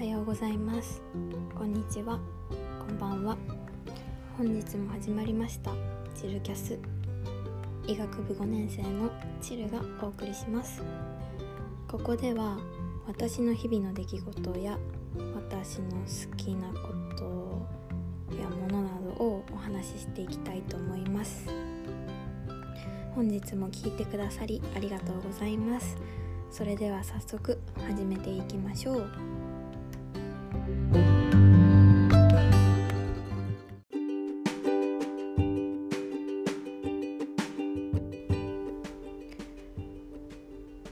はようございます。こんにちは。こんばんは。本日も始まりました。チルキャス。医学部5年生のチルがお送りします。ここでは私の日々の出来事や私の好きなことやものなどをお話ししていきたいと思います。本日も聞いてくださりありがとうございます。それでは早速始めていきましょう。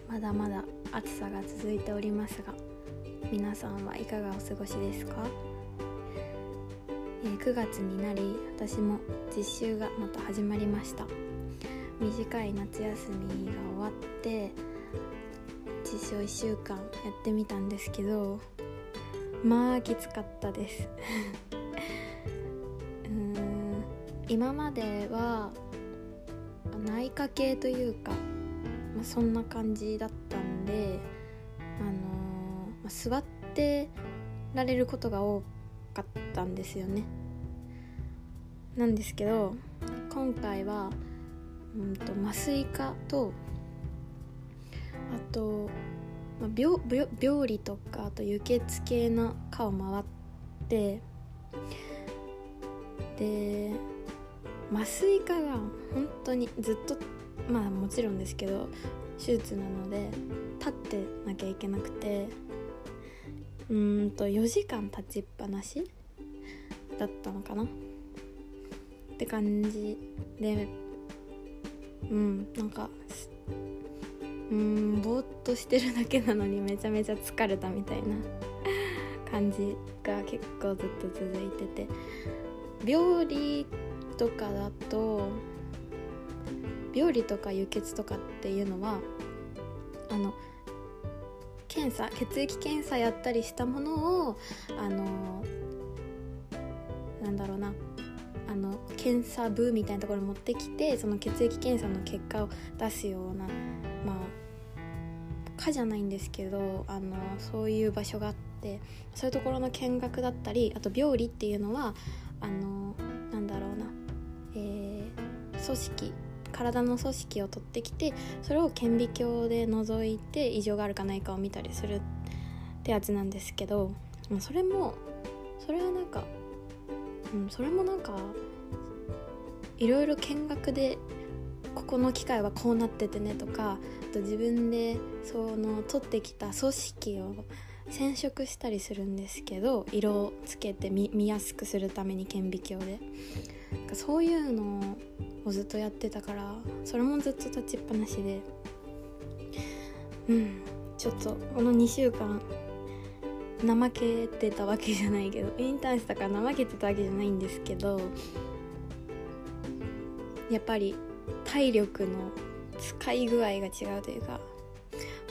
まだまだ暑さが続いておりますが皆さんはいかがお過ごしですか、えー、9月になり私も実習がまた始まりました。短い夏休みが終わって実証1週間やってみたんですけどまあきつかったです。うん今までは内科系というか、まあ、そんな感じだったんで、あのー、まあ、座ってられることが多かったんですよね。なんですけど今回はうんと麻酔科とあと、まあ、病病病理とかあと輸血系の科を回ってで麻酔科が本当にずっとまあもちろんですけど手術なので立ってなきゃいけなくてうんと4時間立ちっぱなしだったのかな？って感じでうんなんかうんぼーっとしてるだけなのにめちゃめちゃ疲れたみたいな感じが結構ずっと続いてて。病理とかだと病理とか輸血とかっていうのはあの検査血液検査やったりしたものをあのなんだろうなあの検査部みたいなところに持ってきてその血液検査の結果を出すようなまあ科じゃないんですけどあのそういう場所があってそういうところの見学だったりあと病理っていうのはあのなんだろうな、えー、組織体の組織を取ってきてそれを顕微鏡で覗いて異常があるかないかを見たりするってやつなんですけどそれもそれはなんかうん、それもなんかいろいろ見学でここの機械はこうなっててねとかあと自分でその取ってきた組織を染色したりするんですけど色をつけて見やすくするために顕微鏡で。そういうのをずっとやってたからそれもずっと立ちっぱなしで。うんちょっとこの2週間怠けてたわけじゃないけどインターンしたから怠けてたわけじゃないんですけどやっぱり体力の使い具合が違うというか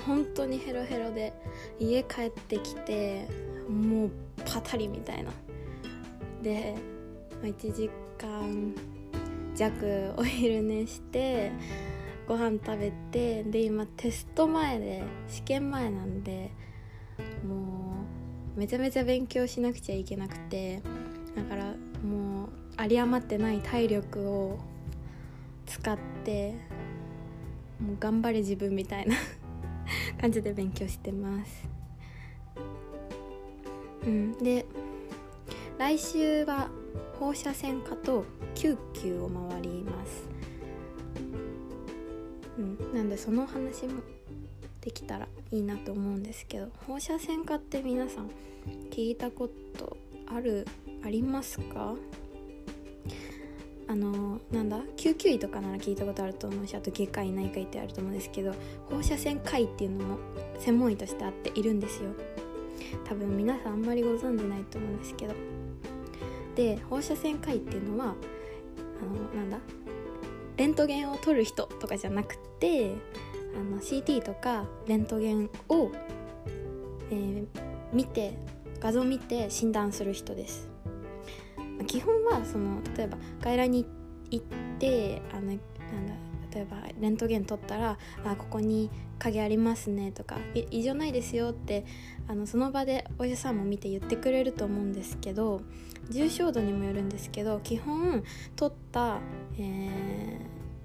本当にヘロヘロで家帰ってきてもうパタリみたいな。で1時間弱お昼寝してご飯食べてで今テスト前で試験前なんでもうめちゃめちゃ勉強しなくちゃいけなくてだからもう有り余ってない体力を使ってもう頑張れ自分みたいな 感じで勉強してます。うん。で来週は放射線科と救急を回ります。うん。なんでその話もできたらいいなと思うんですけど放射線科って皆さん聞いたことあるありますか？あのなんだ救急医とかなら聞いたことあると思うしあと外科医内科医ってあると思うんですけど放射線科医っていうのも専門医としてあっているんですよ。多分皆さんあんまりご存じないと思うんですけど。で放射線科医っていうのはあのなんだレントゲンを取る人とかじゃなくてあの CT とかレントゲンを、えー、見て画像を見て診断する人です。基本はその例えば外来に行ってあのなんだ例えばレントゲン取ったら「あここに影ありますね」とか「異常ないですよ」ってあのその場でお医者さんも見て言ってくれると思うんですけど重症度にもよるんですけど基本取った、え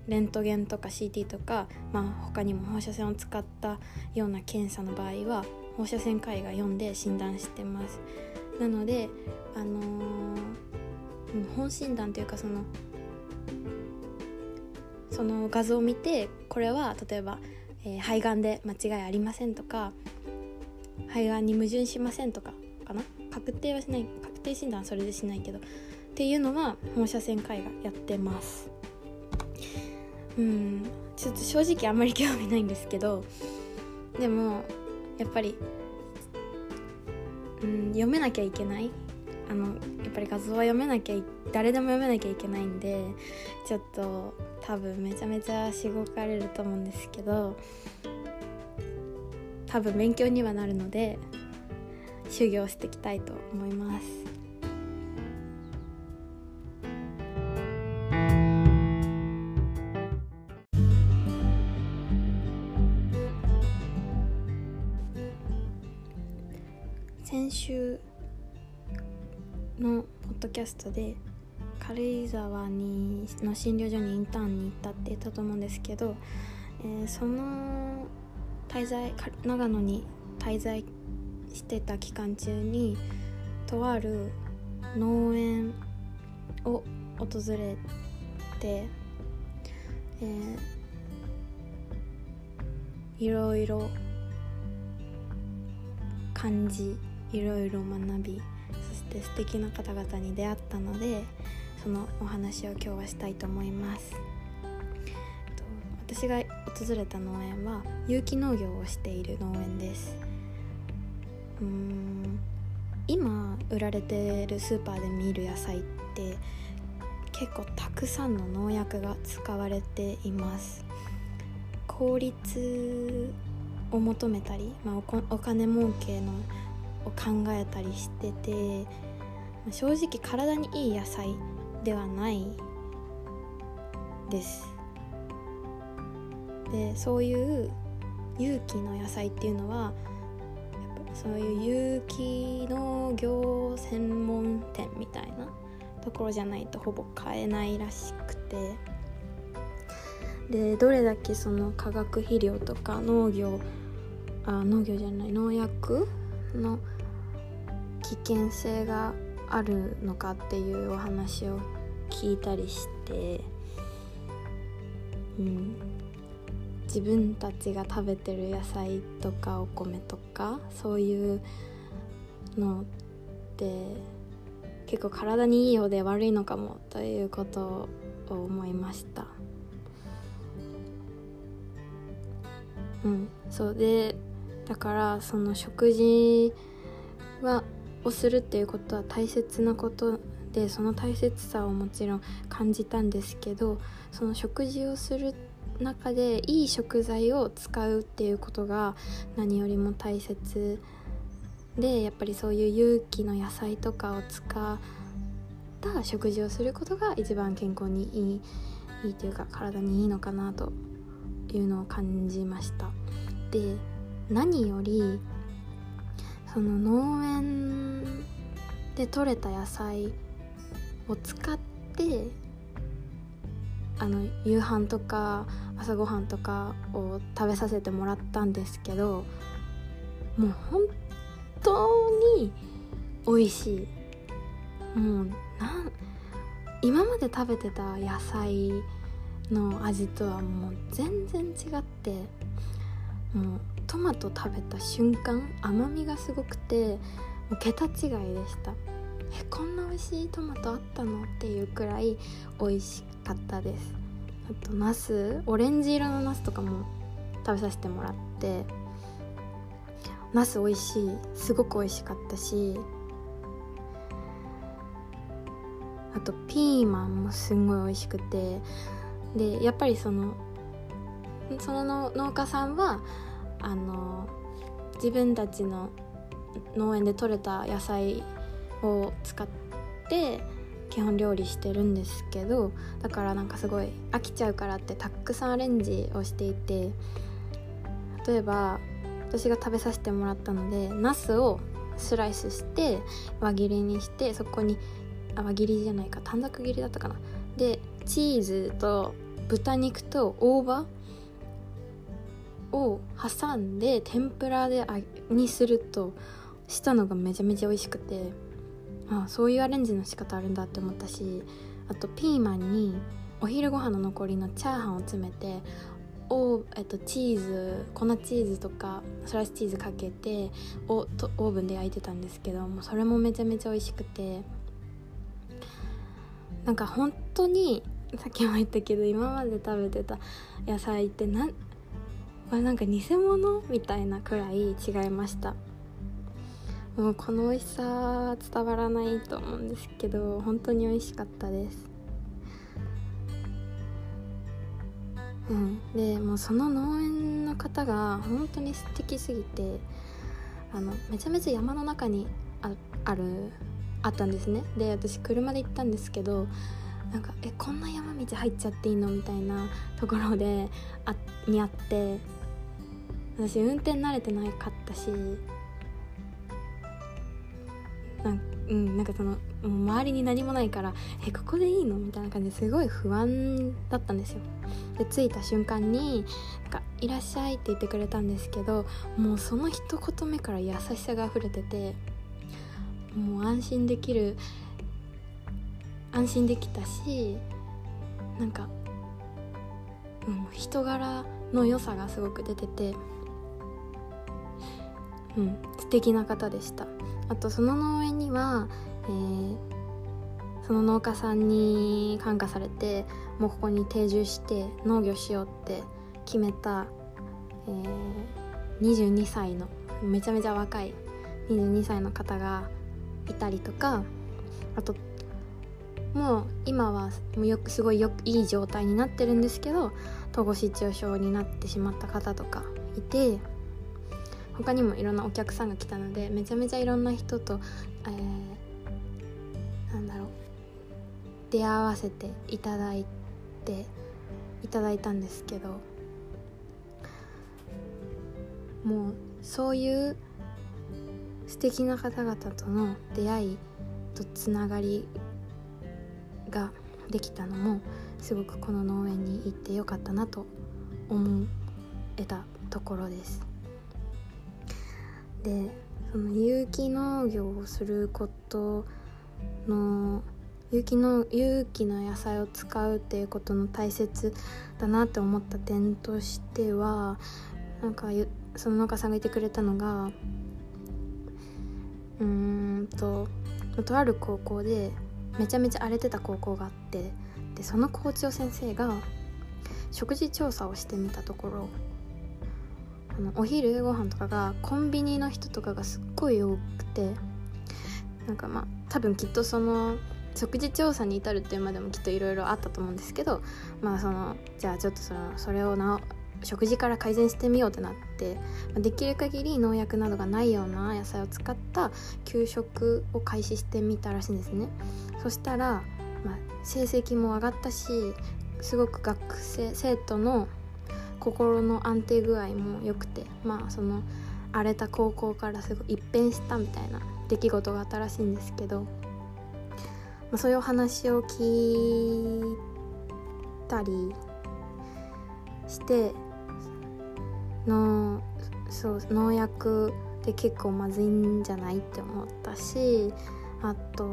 ー、レントゲンとか CT とか、まあ、他にも放射線を使ったような検査の場合は放射線科医が読んで診断してます。なのであのー、本診断というかそのその画像を見てこれは例えば、えー、肺がんで間違いありませんとか肺がんに矛盾しませんとかかな？確定はしない確定診断はそれでしないけどっていうのは放射線科医がやってます。うん。ちょっと正直あんまり興味ないんですけどでもやっぱり、うん、読めなきゃいけないあのやっぱり画像は読めなきゃ誰でも読めなきゃいけないんでちょっと多分めちゃめちゃしごかれると思うんですけど多分勉強にはなるので修行していきたいと思います。キャストで軽井沢にの診療所にインターンに行ったって言ったと思うんですけど、えー、その滞在長野に滞在してた期間中にとある農園を訪れて、えー、いろいろ感じいろいろ学びそして素敵な方々に出会ったのでそのお話を今日はしたいと思います。私が訪れた農園は有機農業をしている農園です。うーん今売られてるスーパーで見る野菜って結構たくさんの農薬が使われています。効率を求めたり、まあ、お金儲けのを考えたりしてて正直体にいい野菜ではないです。でそういう有機の野菜っていうのはそういう有機農業専門店みたいなところじゃないとほぼ買えないらしくて。でどれだけその化学肥料とか農業あ農業じゃない農薬の危険性があるのかっていうお話を聞いたりして、うん、自分たちが食べてる野菜とかお米とかそういうのって結構体にいいようで悪いのかもということを思いました。うん。そう。でだからその食事はをするっていうことは大切なことでその大切さをもちろん感じたんですけどその食事をする中でいい食材を使うっていうことが何よりも大切でやっぱりそういう有機の野菜とかを使った食事をすることが一番健康にいいいいというか体にいいのかなというのを感じました。で何よりその農園で採れた野菜を使ってあの夕飯とか朝ごはんとかを食べさせてもらったんですけどもう本当に美味しい。もうなん今まで食べてた野菜の味とはもう全然違ってもうトマト食べた瞬間甘みがすごくてもう桁違いでしたえこんな美味しいトマトあったの？っていうくらい美味しかったです。あとナスオレンジ色のナスとかも食べさせてもらってナス美味しいすごく美味しかったしあとピーマンもすんごい美味しくてでやっぱりそのその農家さんはあの自分たちの農園で採れた野菜を使って基本料理してるんですけどだからなんかすごい飽きちゃうからってたくさんアレンジをしていて例えば私が食べさせてもらったのでナスをスライスして輪切りにしてそこに輪切りじゃないか短冊切りだったかな。でチーズと豚肉と大葉を挟んで天ぷらであにするとしたのがめちゃめちゃ美味しくてあそういうアレンジの仕方あるんだって思ったしあとピーマンにお昼ご飯の残りのチャーハンを詰めてオえっと、チーズ粉チーズとかスライスチーズかけてオとオーブンで焼いてたんですけどもそれもめちゃめちゃ美味しくて。なんか本当にさっきも言ったけど今まで食べてた野菜ってなこれなんか偽物みたいなくらい違いました。もうこの美味しさ伝わらないと思うんですけど本当に美味しかったです。うん、でもうその農園の方が本当に素敵すぎてあのめちゃめちゃ山の中にああるあったんですね。で私車で行ったんですけどなんかえこんな山道入っちゃっていいの？みたいなところであにあって私運転慣れてなかったしなんうん、なんかその周りに何もないからえここでいいの？みたいな感じですごい不安だったんですよ。で着いた瞬間になんか「いらっしゃい」って言ってくれたんですけどもうその一言目から優しさが溢れててもう安心できる安心できたしなんか、うん、人柄の良さがすごく出ててうん素敵な方でした。あとその農園には、えー、その農家さんに感化されてもうここに定住して農業しようって決めた、えー、22歳のめちゃめちゃ若い22歳の方がいたりとかあともう今はもうよくすごいよくいい状態になってるんですけど統合失調症になってしまった方とかいて他にもいろんなお客さんが来たのでめちゃめちゃいろんな人と、えー、なんだろう出会わせていただいていただいたんですけどもうそういう素敵な方々との出会いとつながりができたのもすごくこの農園に行ってよかったなと思えたところです。でその有機農業をすることの有機の有機の野菜を使うっていうことの大切だなって思った点としてはなんかその農家さんが言ってくれたのがうーんととある高校でめちゃめちゃ荒れてた高校があってでその校長先生が食事調査をしてみたところあのお昼ご飯とかがコンビニの人とかがすっごい多くてなんかまあ多分きっとその食事調査に至るっていうまでもきっといろいろあったと思うんですけどまあそのじゃあちょっとそのそれをな食事から改善してみようってなってできる限り農薬などがないような野菜を使った給食を開始してみたらしいんですね。そしたら、まあ、成績も上がったしすごく学生生徒の心の安定具合も良くてまあその荒れた高校からすごい一変したみたいな出来事があったらしいんですけど、まあ、そういうお話を聞いたりしてのそう農薬って結構まずいんじゃないって思ったしあと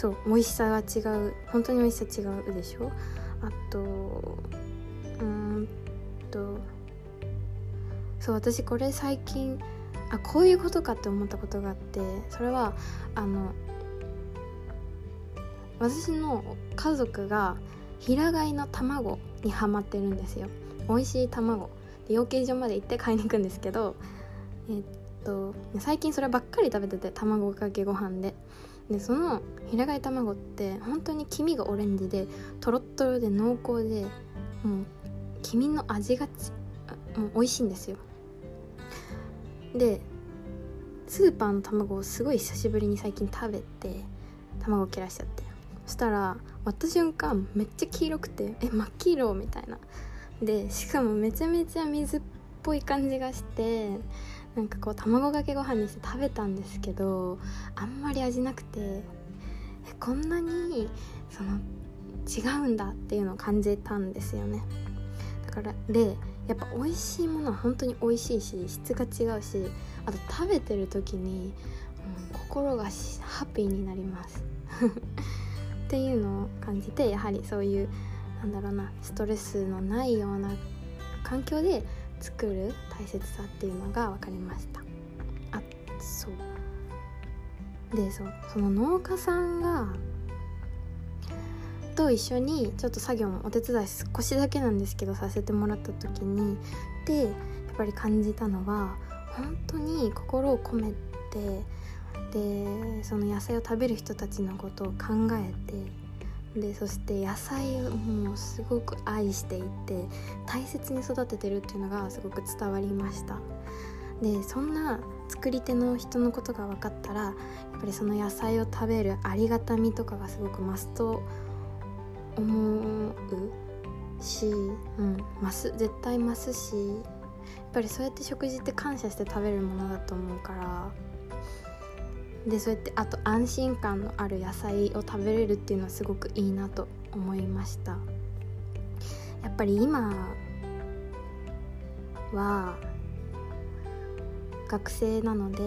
そう美味しさが違う。本当に美味しさ違うでしょ？あとうんとそう私これ最近あこういうことかって思ったことがあってそれはあの私の家族が平飼いの卵にハマってるんですよ。美味しい卵。で養鶏場まで行って買いに行くんですけどえっと最近そればっかり食べてて卵かけご飯で。でその平飼い卵って本当に黄身がオレンジでとろっとろで濃厚でもう黄身の味がもう美味しいんですよ。でスーパーの卵をすごい久しぶりに最近食べて卵を切らしちゃって。そしたら割った瞬間めっちゃ黄色くてえ真っ黄色みたいな。でしかもめちゃめちゃ水っぽい感じがしてなんかこう卵かけご飯にして食べたんですけどあんまり味なくてえこんなにその違うんだっていうのを感じたんですよね。だからでやっぱ美味しいものは本当に美味しいし質が違うしあと食べてる時に、うん、心がハッピーになります。っていうのを感じてやはりそういうなんだろうなストレスのないような環境で作る大切さっていうのが分かりました。あそう。でそその農家さんがと一緒にちょっと作業のお手伝い少しだけなんですけどさせてもらった時にでやっぱり感じたのは本当に心を込めてでその野菜を食べる人たちのことを考えてでそして野菜をもうすごく愛していて大切に育ててるっていうのがすごく伝わりました。でそんな作り手の人のことが分かったらやっぱりその野菜を食べるありがたみとかがすごく増すと思うし、うん、増す絶対増すしやっぱりそうやって食事って感謝して食べるものだと思うから。でそうやってあと安心感のある野菜を食べれるっていうのはすごくいいなと思いました。やっぱり今は学生なので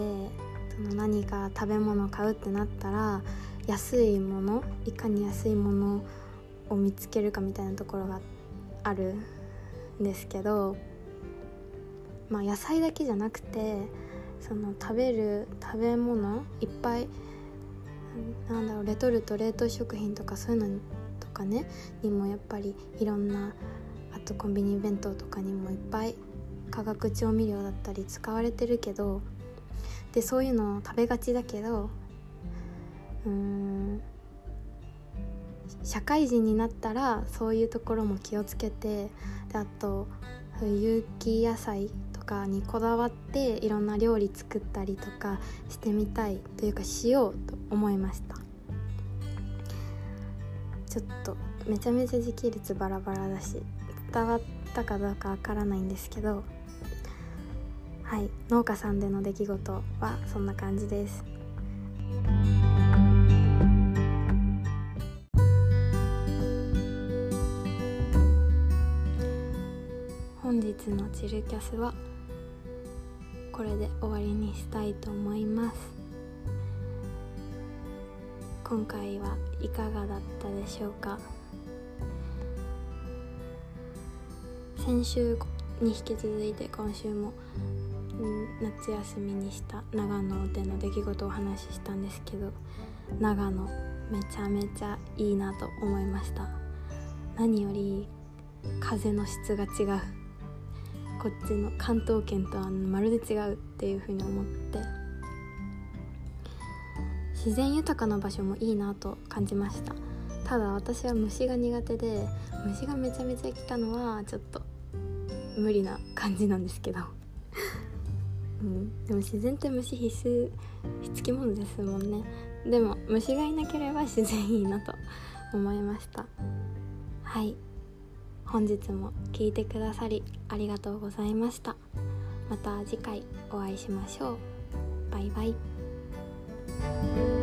その何か食べ物買うってなったら安いものいかに安いものを見つけるかみたいなところがあるんですけどまあ野菜だけじゃなくてその食べる食べ物いっぱいなんだろうレトルト冷凍食品とかそういうのとかねにもやっぱりいろんなあとコンビニ弁当とかにもいっぱい化学調味料だったり使われてるけどでそういうのを食べがちだけどうん社会人になったらそういうところも気をつけてであと有機野菜かにこだわっていろんな料理作ったりとかしてみたいというかしようと思いました。ちょっとめちゃめちゃ時系列バラバラだし伝わったかどうかわからないんですけどはい農家さんでの出来事はそんな感じです。本日のチルキャスはこれで終わりにしたいと思います。今回はいかがだったでしょうか？先週に引き続いて今週も夏休みにした長野での出来事をお話ししたんですけど長野めちゃめちゃいいなと思いました。何より風の質が違う。こっちの関東圏とはまるで違うっていう風に思って自然豊かな場所もいいなと感じました。ただ私は虫が苦手で虫がめちゃめちゃ来たのはちょっと無理な感じなんですけど。うん、でも自然って虫必須必き物ですもんね。でも虫がいなければ自然いいなと思いました。はい。本日も聞いてくださりありがとうございました。また次回お会いしましょう。バイバイ。